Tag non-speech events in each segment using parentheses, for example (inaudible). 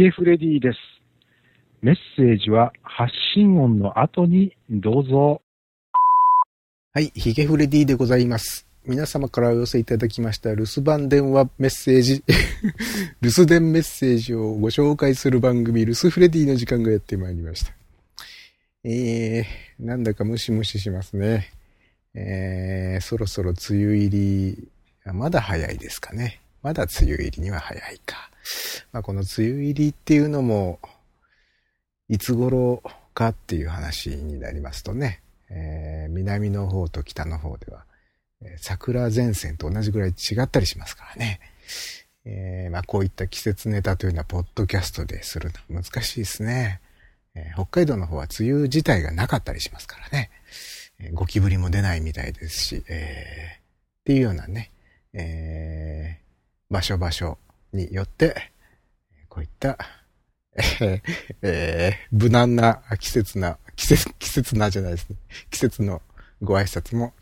ゲフレディです。メッセージは発信音の後にどうぞ。はい、ヒゲフレディでございます。皆様からお寄せいただきました留守番電話メッセージ、(laughs) 留守電メッセージをご紹介する番組、留守フレディの時間がやってまいりました。えー、なんだかムシムシしますね。えー、そろそろ梅雨入り、あまだ早いですかね。まだ梅雨入りには早いか。まあ、この梅雨入りっていうのも、いつ頃かっていう話になりますとね、えー南の方と北の方では、桜前線と同じぐらい違ったりしますからね。えーまあ、こういった季節ネタというのは、ポッドキャストでするの難しいですね。えー北海道の方は梅雨自体がなかったりしますからね。えーゴキブリも出ないみたいですし、えーっていうようなね、えー場所場所によって、こういった、(laughs) えーえー無難な季節な、季節、季節なじゃないですね。季節のご挨拶も、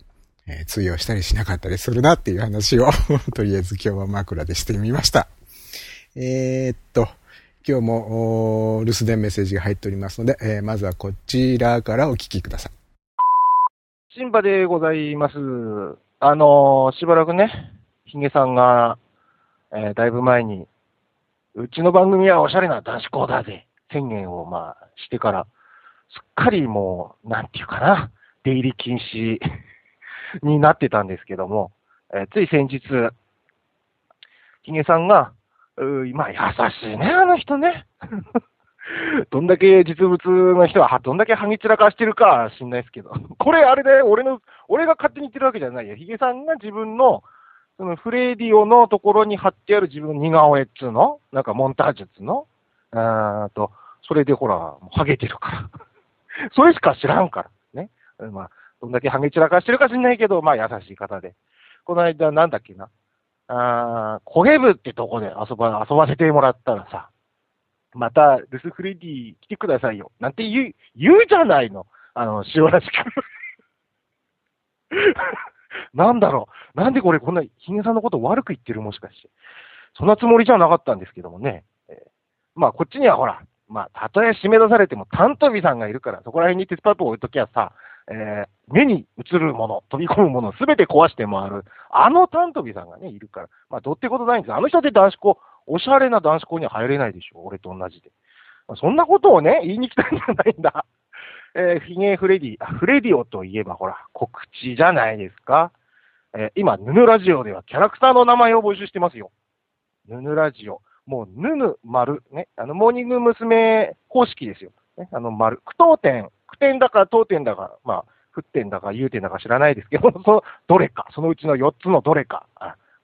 えー通用したりしなかったりするなっていう話を、(laughs) とりあえず今日は枕でしてみました。えーっと、今日も、留守電メッセージが入っておりますので、えーまずはこちらからお聞きください。シンバでございます。あのーしばらくね、ヒゲさんが、えーだいぶ前に、うちの番組はおしゃれな男子校だぜ、宣言をまあしてから、すっかりもう、なんていうかな、出入り禁止 (laughs) になってたんですけども、えーつい先日、ヒゲさんが、うーまあ優しいね、あの人ね。(laughs) どんだけ実物の人は、どんだけはぎ散らかしてるかは知んないですけど、これあれで俺の、俺が勝手に言ってるわけじゃないよ。ヒゲさんが自分の、そのフレディオのところに貼ってある自分の似顔絵っつうの？なんかモンタージュっつうの？うーんと、それでほら、もうハゲてるから。(laughs) それしか知らんから。ね。まあ、どんだけハゲ散らかしてるか知んないけど、まあ優しい方で。この間なんだっけな？あー、コゲ部ってとこで遊ば、遊ばせてもらったらさ、また、ルスフレディ来てくださいよ。なんて言う、言うじゃないの。あの、塩らしく。(laughs) (laughs) なんだろう。なんでこれこんな、ヒゲさんのこと悪く言ってるもしかして。そんなつもりじゃなかったんですけどもね。えーまあ、こっちにはほら、まあ、たとえ締め出されても、担当日さんがいるから、そこら辺に鉄パイプを置いときゃさ、えー目に映るもの、飛び込むもの、すべて壊して回る。あの担当日さんがね、いるから。まあ、どうってことないんですあの人って男子校、おしゃれな男子校には入れないでしょ。俺と同じで。そんなことをね、言いに来たんじゃないんだ。えー、ヒゲフレディ、フレディオといえばほら、告知じゃないですか。えー今、ヌヌラジオではキャラクターの名前を募集してますよ。ヌヌラジオ。もう、ヌヌ丸、ね。あの、モーニング娘。方式ですよ。ね。あの、丸。句読点、句点だか読点だか、まあ、沸点だか有点だか知らないですけど、(laughs) その、どれか、そのうちの4つのどれか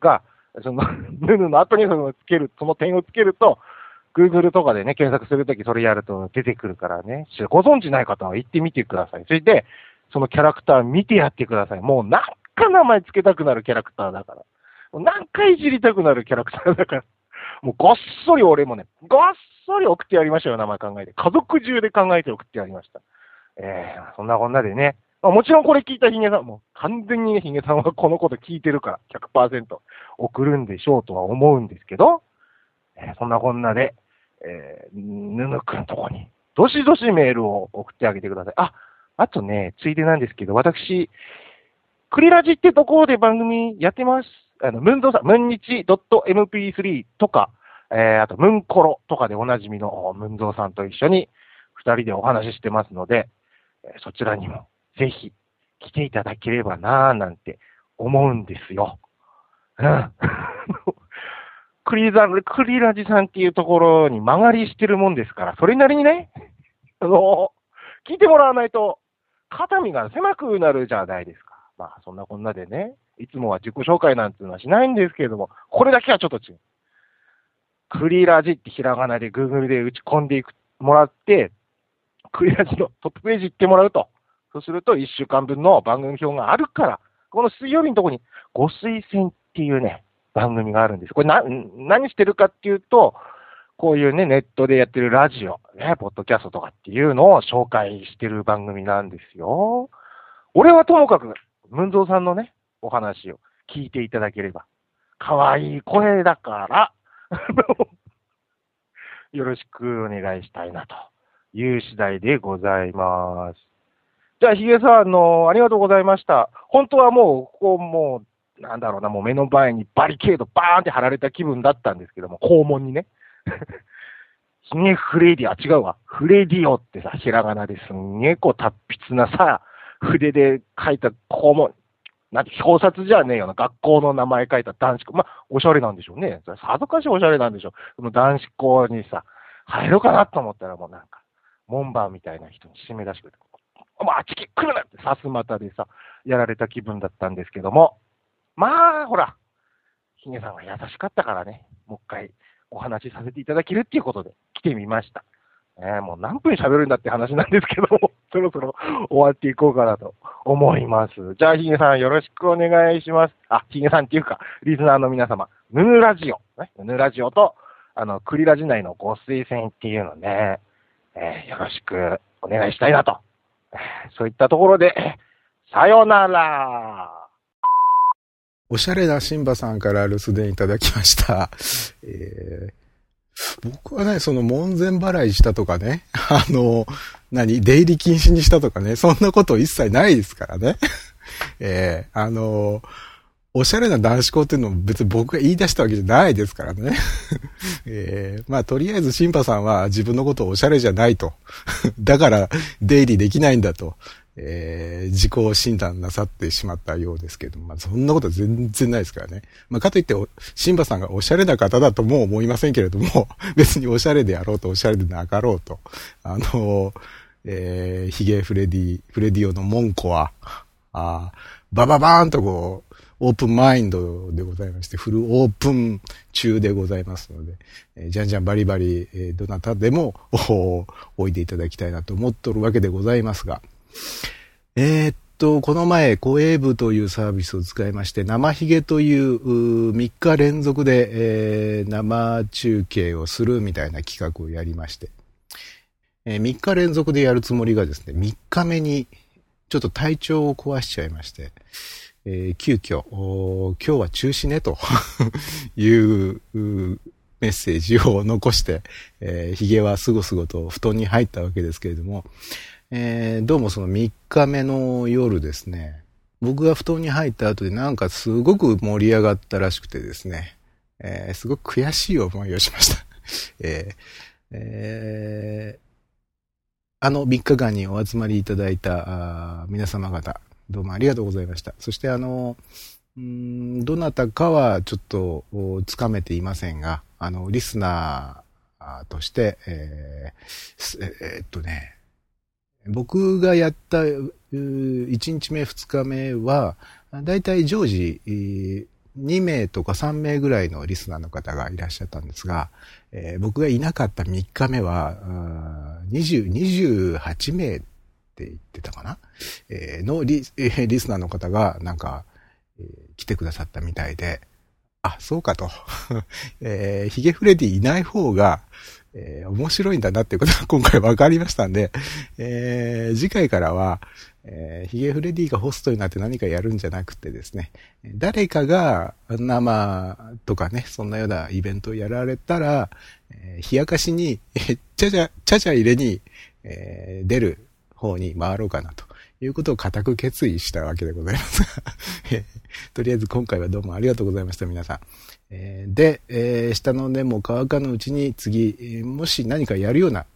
が、その、(laughs) ヌヌの後にそのつける、その点をつけると、Google とかでね、検索するときそれやると出てくるからね、ご存知ない方は行ってみてください。それで、そのキャラクター見てやってください。もう何か名前つけたくなるキャラクターだから。もう何回いじりたくなるキャラクターだから。(laughs) もうごっそり俺もね、ごっそり送ってやりましたよ、名前考えて。家族中で考えて送ってやりました。えー、そんなこんなでね。まあ、もちろんこれ聞いたヒゲさん、も完全にね、ヒゲさんはこのこと聞いてるから、100%送るんでしょうとは思うんですけど、えーそんなこんなで、えー、ぬぬくんとこに、どしどしメールを送ってあげてください。あ、あとね、ついでなんですけど、私、クリラジってところで番組やってます。あの、ムンゾーさん、ムンニチ .mp3 とか、えー、あと、ムンコロとかでおなじみのムンゾーさんと一緒に二人でお話ししてますので、そちらにもぜひ来ていただければなぁなんて思うんですよ。うん。クリザ、クリラジさんっていうところに曲がりしてるもんですから、それなりにね、(laughs) あの、聞いてもらわないと、肩身が狭くなるじゃないですか。まあ、そんなこんなでね、いつもは自己紹介なんていうのはしないんですけれども、これだけはちょっと違う。クリラジってひらがなで Google で打ち込んでいく、もらって、クリラジのトップページ行ってもらうと。そうすると、1週間分の番組表があるから、この水曜日のとこに、ご推薦っていうね、番組があるんです。これな、何してるかっていうと、こういうね、ネットでやってるラジオ、ね、ポッドキャストとかっていうのを紹介してる番組なんですよ。俺はともかく、文蔵さんのね、お話を聞いていただければ。可愛い声だから。(laughs) よろしくお願いしたいなという次第でございます。じゃあ、ヒゲさん、あの、ありがとうございました。本当はもう、ここもう、なんだろうな、もう目の前にバリケードバーンって貼られた気分だったんですけども、肛門にね。(laughs) ヒゲフレディ、あ、違うわ。フレディオってさ、ひらがなですんげえこう達筆なさ、筆で書いた肛門、なんて表札じゃねえよな。学校の名前書いた男子校。まあ、おしゃれなんでしょうね。さぞかしおしゃれなんでしょう。その男子校にさ、入ろうかなと思ったらもうなんか、門番みたいな人に締め出してくれて、もうあっち来るなってさすまたでさ、やられた気分だったんですけども。まあ、ほら、ヒゲさんは優しかったからね、もう一回お話しさせていただけるっていうことで来てみました。えー、もう何分喋るんだって話なんですけども、(laughs) そろそろ終わっていこうかなと思います。じゃあ、ヒゲさんよろしくお願いします。あ、ヒゲさんっていうか、リスナーの皆様、ヌヌラジオ、ね、ヌヌラジオと、あの、クリラジ内のご推薦っていうのね、えー、よろしくお願いしたいなと。そういったところで、さよなら。おしゃれなシンバさんから留守電いただきました。(laughs) えー僕はね、その門前払いしたとかね、(laughs) あの、何、出入り禁止にしたとかね、そんなこと一切ないですからね。(laughs) えー、あの、おしゃれな男子校っていうのも別に僕が言い出したわけじゃないですからね。えー、まあとりあえずシンパさんは自分のことをおしゃれじゃないと。だから出入りできないんだと。えー、自己診断なさってしまったようですけど、まあそんなこと全然ないですからね。まあかといって、シンバさんがおしゃれな方だとも思いませんけれども、(laughs) 別におしゃれであろうとおしゃれでなかろうと、あの、えー、ヒゲフレディ、フレディオの門戸は、あバババーンとこう、オープンマインドでございまして、フルオープン中でございますので、えー、じゃんじゃんバリバリ、えー、どなたでもお、おいでいただきたいなと思っとるわけでございますが、えー、っと、この前、コエーブというサービスを使いまして、生ヒゲというう3日連続で、えー、生中継をするみたいな企画をやりまして、えー、3日連続でやるつもりがですね、3日目にちょっと体調を壊しちゃいまして、えー、急遽、今日は中止ね、と (laughs) いうメッセージを残して、えー、髭はすごすごと布団に入ったわけですけれども、えー、どうもその3日目の夜ですね、僕が布団に入った後でなんかすごく盛り上がったらしくてですね、えー、すごく悔しい思いをしました。(laughs) えーえー、あの3日間にお集まりいただいた皆様方、どうもありがとうございました。そしてあの、んどなたかはちょっとつかめていませんが、あの、リスナーとして、えー、えー、っとね、僕がやった1日目2日目は、だいたい常時2名とか3名ぐらいのリスナーの方がいらっしゃったんですが、えー、僕がいなかった3日目は、20、28名って言ってたかな、えー、のリ,、えー、リスナーの方がなんか、えー、来てくださったみたいで、あ、そうかと。(laughs) えー、ヒゲフレディいない方が、えー、面白いんだなっていうことが (laughs) 今回分かりましたんで、えー、次回からは、えー、ヒゲフレディがホストになって何かやるんじゃなくてですね、誰かが生とかね、そんなようなイベントをやられたら、えー、冷やかしに、えー、ちゃちゃ、ちゃちゃ入れに、えー、出る方に回ろうかなということを固く決意したわけでございます。えとりあえず今回はどうもありがとうございました、皆さん。え、で、えー、下の根も乾かぬうちに次、え、もし何かやるような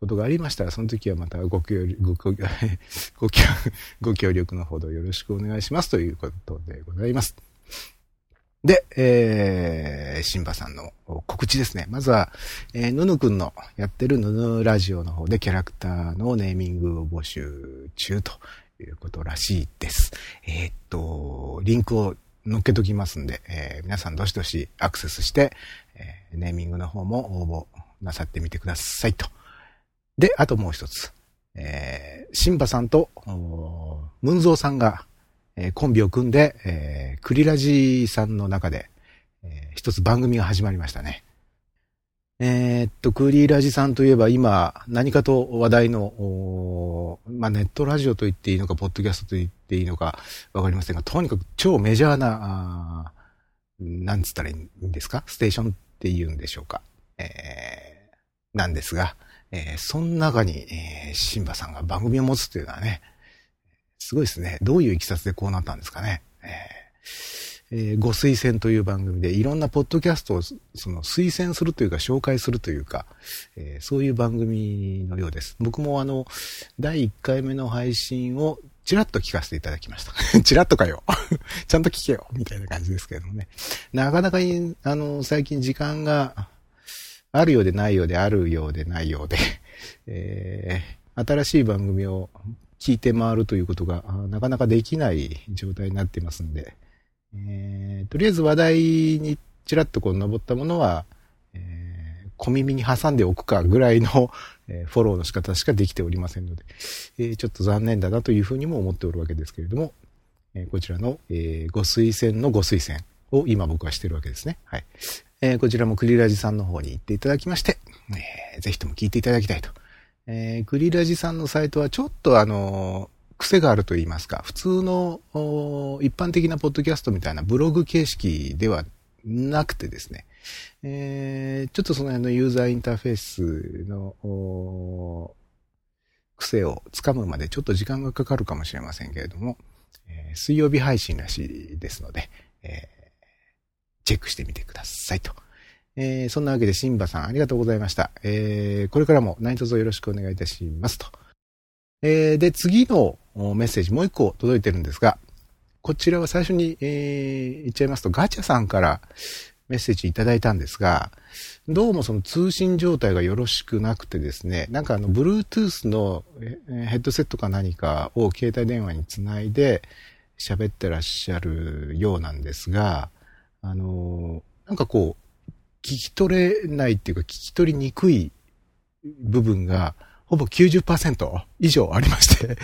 ことがありましたら、その時はまたご協力、ご (laughs) ごごご協力のほどよろしくお願いしますということでございます。で、えー、シンバさんの告知ですね。まずは、えー、ヌヌくんのやってるヌヌラジオの方でキャラクターのネーミングを募集中ということらしいです。えー、っと、リンクを載っけときますんで、えー、皆さんどしどしアクセスして、えー、ネーミングの方も応募なさってみてくださいと。で、あともう一つ。えー、シンバさんと、ムンゾーさんが、えー、コンビを組んで、えー、クリラジさんの中で、えー、一つ番組が始まりましたね。えー、っと、クーリーラジさんといえば今、何かと話題の、まあ、ネットラジオと言っていいのか、ポッドキャストと言っていいのか、わかりませんが、とにかく超メジャーな、なんつったらいいんですか？ステーションって言うんでしょうか？えなんですが、えー、その中に、えー、シンバさんが番組を持つっていうのはね、すごいですね。どういういきさつでこうなったんですかね？えー、えー、ご推薦という番組でいろんなポッドキャストをその推薦するというか紹介するというか、えー、そういう番組のようです。僕もあの、第1回目の配信をちらっと聞かせていただきました。ちらっとかよ。(laughs) ちゃんと聞けよ。みたいな感じですけれどもね。なかなかあの、最近時間があるようでないようであるようでないようで、(laughs) えー、新しい番組を聞いて回るということがなかなかできない状態になっていますんで、えー、とりあえず話題にちらっとこう登ったものは、えー、小耳に挟んでおくかぐらいの、えー、フォローの仕方しかできておりませんので、えー、ちょっと残念だなというふうにも思っておるわけですけれども、えー、こちらの、えー、ご推薦のご推薦を今僕はしてるわけですね。はい。えー、こちらもクリラジさんの方に行っていただきまして、えー、ぜひとも聞いていただきたいと。えー、クリラジさんのサイトはちょっとあの癖があると言いますか、普通の一般的なポッドキャストみたいなブログ形式ではなくてですね、えー、ちょっとその辺のユーザーインターフェースの癖をつかむまでちょっと時間がかかるかもしれませんけれども、えー、水曜日配信らしいですので、えーチェックしてみてくださいと。えー、そんなわけで、シンバさんありがとうございました。えー、これからも何卒よろしくお願いいたしますと。えー、で、次のメッセージもう一個届いてるんですが、こちらは最初に、えー、言っちゃいますと、ガチャさんからメッセージいただいたんですが、どうもその通信状態がよろしくなくてですね、なんかあの、Bluetooth のヘッドセットか何かを携帯電話につないで喋ってらっしゃるようなんですが、あのなんかこう、聞き取れないっていうか聞き取りにくい部分がほぼ90%以上ありまして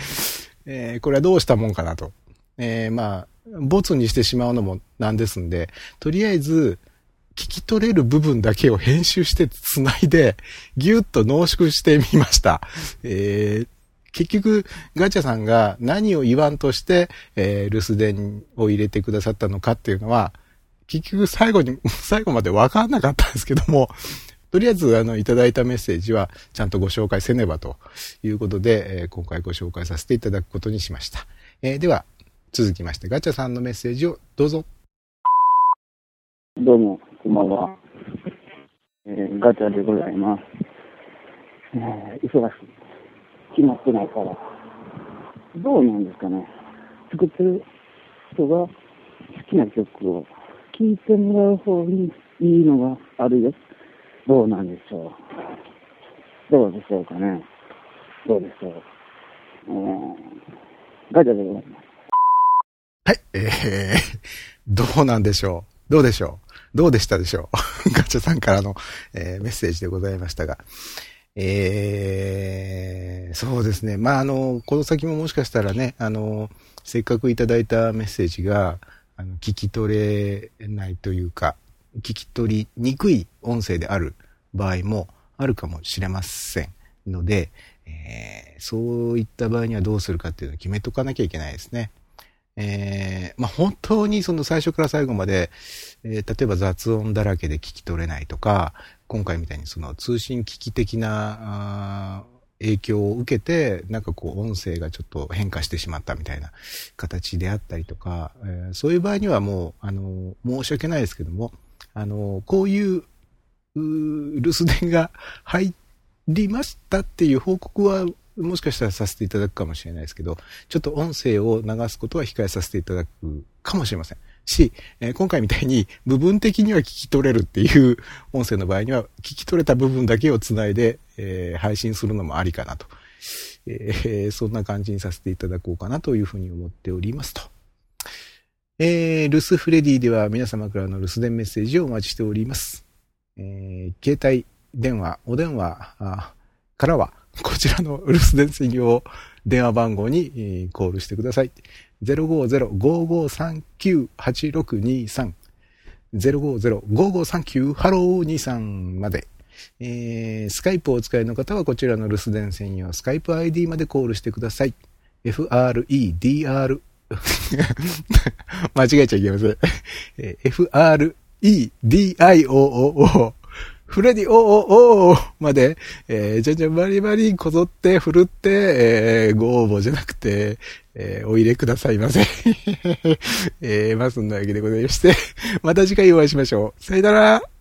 えー、これはどうしたもんかなと。えー、まあ、ボツにしてしまうのもなんですんで、とりあえず、聞き取れる部分だけを編集して繋いで、ぎゅっと濃縮してみました。えー、結局、ガチャさんが何を言わんとして、えー、留守電を入れてくださったのかっていうのは、結局最後に、(laughs) 最後まで分かんなかったんですけども、とりあえず、あの、いただいたメッセージは、ちゃんとご紹介せねばということで、えー、今回ご紹介させていただくことにしました。えー、では、続きまして、ガチャさんのメッセージをどうぞ。どうも、こんばんは。えー、ガチャでございます。えー、忙しい。決まってないから。どうなんですかね。作ってる人が好きな曲を聞いてもらう方にいいのがあるよ。どうなんでしょう。どうでしょうかね。どうでしょう。えー、ガチャでございます。はい、えー、どうなんでしょう。どうでしょう。どうでしたでしょう。(laughs) ガチャさんからの、えー、メッセージでございましたが。えー、そうですね。まあ、あの、この先ももしかしたらね、あの、せっかくいただいたメッセージが、あの、聞き取れないというか、聞き取りにくい音声である場合もあるかもしれませんので、えー、そういった場合にはどうするかっていうのを決めとかなきゃいけないですね。えー、まあ、本当にその最初から最後まで、えー、例えば雑音だらけで聞き取れないとか、今回みたいにその通信機器的な影響を受けて、なんかこう音声がちょっと変化してしまったみたいな形であったりとか、えー、そういう場合にはもう、あの、申し訳ないですけども、あの、こういう、う留守電が入りましたっていう報告は、もしかしたらさせていただくかもしれないですけど、ちょっと音声を流すことは控えさせていただくかもしれません。し、えー、今回みたいに部分的には聞き取れるっていう音声の場合には、聞き取れた部分だけをつないで、えー、配信するのもありかなと。えー、そんな感じにさせていただこうかなというふうに思っておりますと。えー、留守フレディでは皆様からの留守電メッセージをお待ちしております。えー、携帯電話、お電話からは、こちらの留守電専用電話番号に、えー、コールしてください。050-5539-8623 050-5539ハロー23まで。えー、スカイプをお使いの方はこちらの留守電専用スカイプ ID までコールしてください。FREDR (laughs) 間違えちゃいけませんえ。FREDIOOO フレディ、おおおおまで、えー、じゃんじゃんバリバリこぞって、振るって、えー、ご応募じゃなくて、えー、お入れくださいませ。(laughs) えー、まあ、そんなわけでございまして、また次回お会いしましょう。さよなら